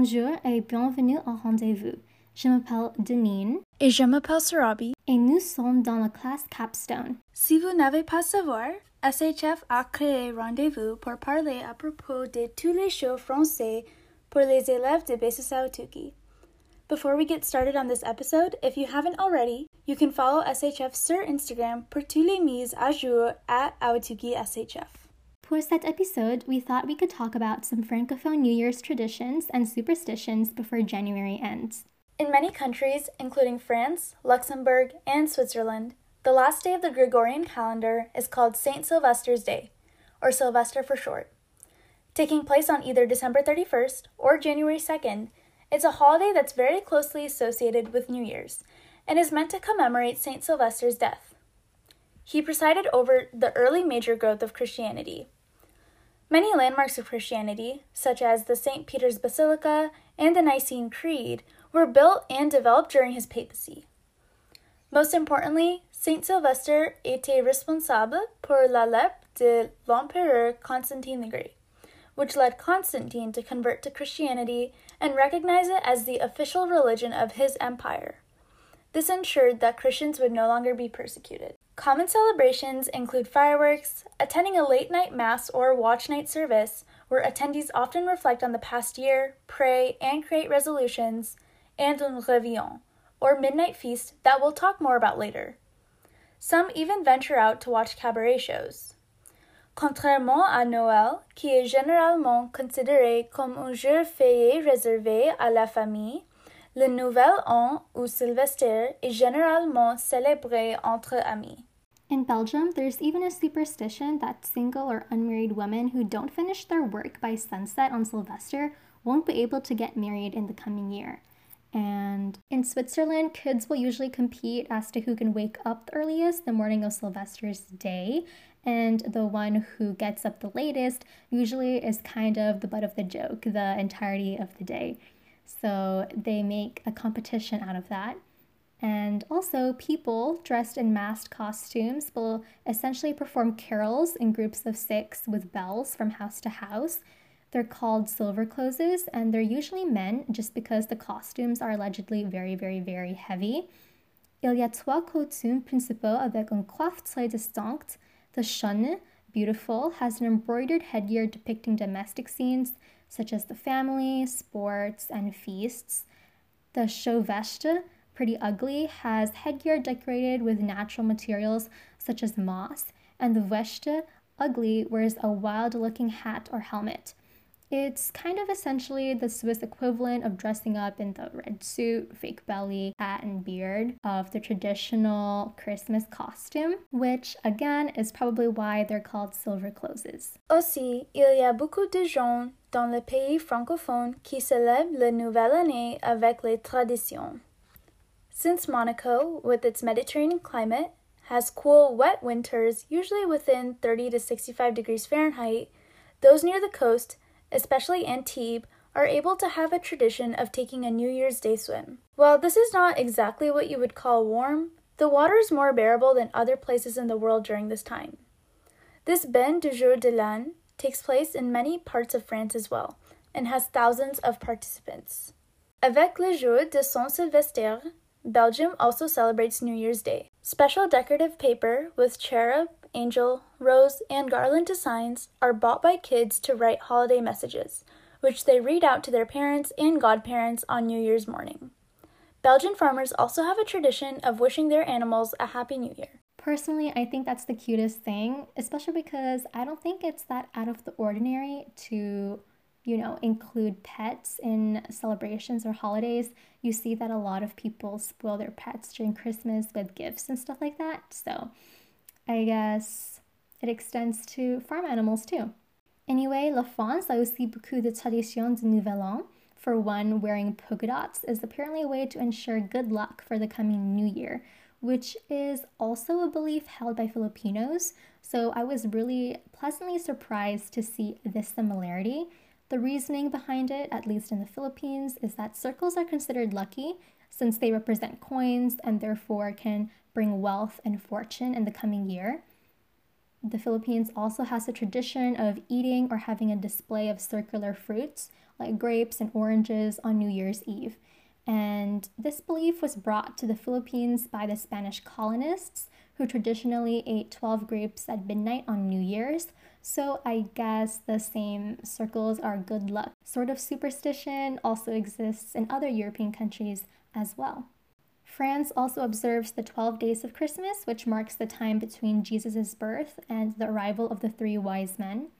Bonjour et bienvenue au rendez-vous. Je m'appelle Denine. Et je m'appelle Sarabi. Et nous sommes dans la classe Capstone. Si vous n'avez pas savoir, SHF a créé Rendez-vous pour parler à propos de tous les shows français pour les élèves de Basis Aotuki. Before we get started on this episode, if you haven't already, you can follow SHF sur Instagram pour tous les mises à jour at Aotuki SHF. For cet episode, we thought we could talk about some Francophone New Year's traditions and superstitions before January ends. In many countries, including France, Luxembourg, and Switzerland, the last day of the Gregorian calendar is called St. Sylvester's Day, or Sylvester for short. Taking place on either December 31st or January 2nd, it's a holiday that's very closely associated with New Year's and is meant to commemorate St. Sylvester's death. He presided over the early major growth of Christianity, Many landmarks of Christianity, such as the St. Peter's Basilica and the Nicene Creed, were built and developed during his papacy. Most importantly, Saint Sylvester était responsable pour la lettre de l'empereur Constantine the Great, which led Constantine to convert to Christianity and recognize it as the official religion of his empire. This ensured that Christians would no longer be persecuted. Common celebrations include fireworks, attending a late night mass or watch night service, where attendees often reflect on the past year, pray, and create resolutions, and un réveillon, or midnight feast that we'll talk more about later. Some even venture out to watch cabaret shows. Contrairement à Noël, qui est généralement considéré comme un jour férié réservé à la famille, le Nouvel An ou Sylvester est généralement célébré entre amis. In Belgium, there's even a superstition that single or unmarried women who don't finish their work by sunset on Sylvester won't be able to get married in the coming year. And in Switzerland, kids will usually compete as to who can wake up the earliest the morning of Sylvester's day. And the one who gets up the latest usually is kind of the butt of the joke the entirety of the day. So they make a competition out of that. And also, people dressed in masked costumes will essentially perform carols in groups of six with bells from house to house. They're called silver closes, and they're usually men just because the costumes are allegedly very, very, very heavy. Il y a trois costumes principaux avec un coiffe très distincte. The shun, beautiful, has an embroidered headgear depicting domestic scenes such as the family, sports, and feasts. The chauveste, Pretty Ugly has headgear decorated with natural materials such as moss, and the Weste Ugly wears a wild looking hat or helmet. It's kind of essentially the Swiss equivalent of dressing up in the red suit, fake belly, hat, and beard of the traditional Christmas costume, which again is probably why they're called silver closes. Aussi, il y a beaucoup de gens dans les pays francophones qui célèbrent la nouvelle année avec les traditions. Since Monaco, with its Mediterranean climate, has cool, wet winters, usually within 30 to 65 degrees Fahrenheit, those near the coast, especially Antibes, are able to have a tradition of taking a New Year's Day swim. While this is not exactly what you would call warm, the water is more bearable than other places in the world during this time. This Bain du Jour de l'An takes place in many parts of France as well, and has thousands of participants. Avec le jour de Saint-Sylvestre, Belgium also celebrates New Year's Day. Special decorative paper with cherub, angel, rose, and garland designs are bought by kids to write holiday messages, which they read out to their parents and godparents on New Year's morning. Belgian farmers also have a tradition of wishing their animals a Happy New Year. Personally, I think that's the cutest thing, especially because I don't think it's that out of the ordinary to you know, include pets in celebrations or holidays, you see that a lot of people spoil their pets during Christmas with gifts and stuff like that. So I guess it extends to farm animals too. Anyway, la France a aussi beaucoup de traditions de Nouvel An. For one, wearing polka dots is apparently a way to ensure good luck for the coming new year, which is also a belief held by Filipinos. So I was really pleasantly surprised to see this similarity the reasoning behind it, at least in the Philippines, is that circles are considered lucky since they represent coins and therefore can bring wealth and fortune in the coming year. The Philippines also has a tradition of eating or having a display of circular fruits like grapes and oranges, on New Year's Eve. And this belief was brought to the Philippines by the Spanish colonists, who traditionally ate 12 grapes at midnight on New Year's. So I guess the same circles are good luck sort of superstition also exists in other European countries as well. France also observes the 12 days of Christmas, which marks the time between Jesus' birth and the arrival of the three wise men.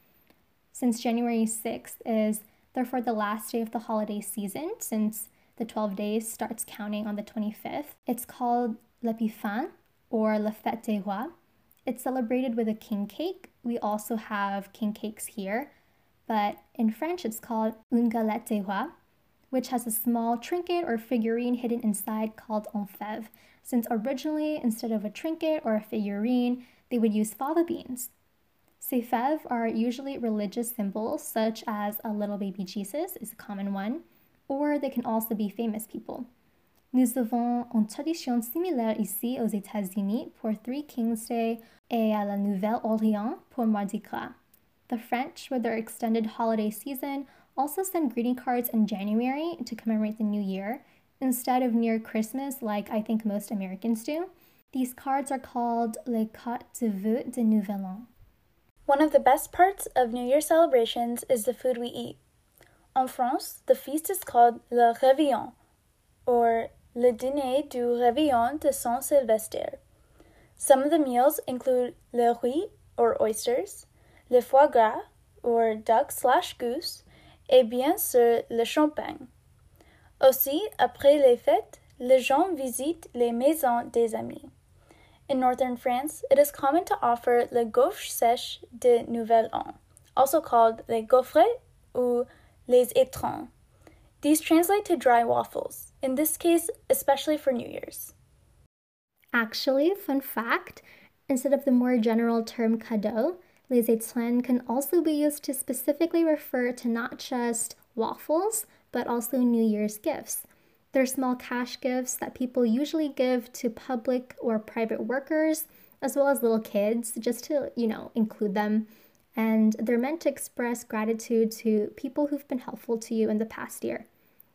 Since January 6th is therefore the last day of the holiday season, since the 12 days starts counting on the 25th, it's called l'Épiphanie or La Fête des Rois. It's celebrated with a king cake. We also have king cakes here, but in French it's called une galette des rois, which has a small trinket or figurine hidden inside called un fève, since originally instead of a trinket or a figurine, they would use fava beans. Ces fèves are usually religious symbols, such as a little baby Jesus is a common one, or they can also be famous people. Nous avons une tradition similaire ici aux États-Unis pour Three Kings Day et à la Nouvelle-Orléans pour Mardi Gras. The French, with their extended holiday season, also send greeting cards in January to commemorate the new year instead of near Christmas, like I think most Americans do. These cards are called Les Cartes de Vœux de Nouvel An. One of the best parts of New Year celebrations is the food we eat. En France, the feast is called Le Réveillon, or Le Dîner du Réveillon de Saint Sylvestre. Some of the meals include le riz, or oysters, le foie gras, or duck slash goose, et bien sûr le champagne. Aussi, après les fêtes, les gens visitent les maisons des amis. In northern France, it is common to offer le gaufre sèche de Nouvel An, also called les gaufres ou les étrennes. These translate to dry waffles, in this case, especially for New Year's. Actually, fun fact instead of the more general term cadeau, les étrennes can also be used to specifically refer to not just waffles, but also New Year's gifts. They're small cash gifts that people usually give to public or private workers, as well as little kids, just to, you know, include them and they're meant to express gratitude to people who've been helpful to you in the past year.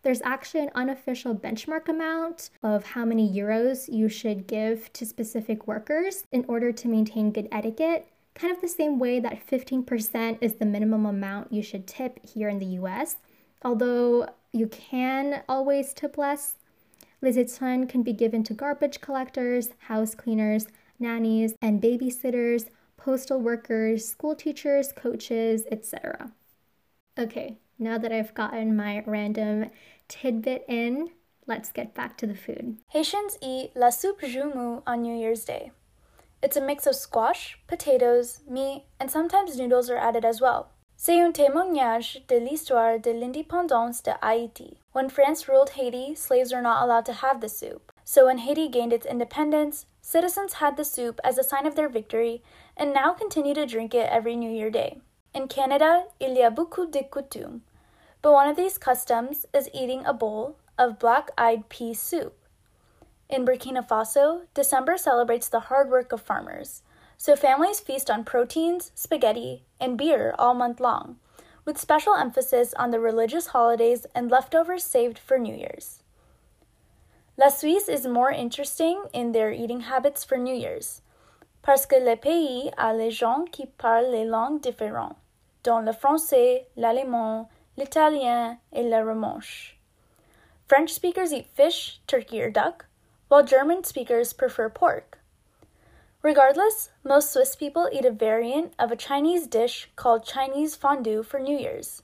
There's actually an unofficial benchmark amount of how many euros you should give to specific workers in order to maintain good etiquette, kind of the same way that 15% is the minimum amount you should tip here in the US. Although you can always tip less, Les étrennes can be given to garbage collectors, house cleaners, nannies, and babysitters postal workers, school teachers, coaches, etc. Okay, now that I've gotten my random tidbit in, let's get back to the food. Haitians eat la soupe joumou on New Year's Day. It's a mix of squash, potatoes, meat, and sometimes noodles are added as well. C'est un témoignage de l'histoire de l'indépendance de Haïti. When France ruled Haiti, slaves were not allowed to have the soup. So when Haiti gained its independence, citizens had the soup as a sign of their victory and now continue to drink it every New Year Day. In Canada, il y a beaucoup de coutumes, but one of these customs is eating a bowl of black eyed pea soup. In Burkina Faso, December celebrates the hard work of farmers, so families feast on proteins, spaghetti, and beer all month long, with special emphasis on the religious holidays and leftovers saved for New Year's. La Suisse is more interesting in their eating habits for New Year's parce que le pays a les gens qui parlent les langues différentes, dont le français, l'allemand, l'italien, et le romanche. French speakers eat fish, turkey, or duck, while German speakers prefer pork. Regardless, most Swiss people eat a variant of a Chinese dish called Chinese fondue for New Year's.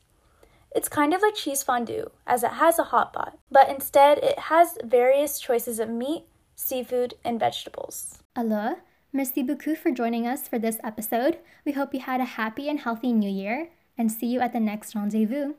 It's kind of like cheese fondue, as it has a hot pot, but instead it has various choices of meat, seafood, and vegetables. Alors, Merci beaucoup for joining us for this episode. We hope you had a happy and healthy new year and see you at the next rendezvous.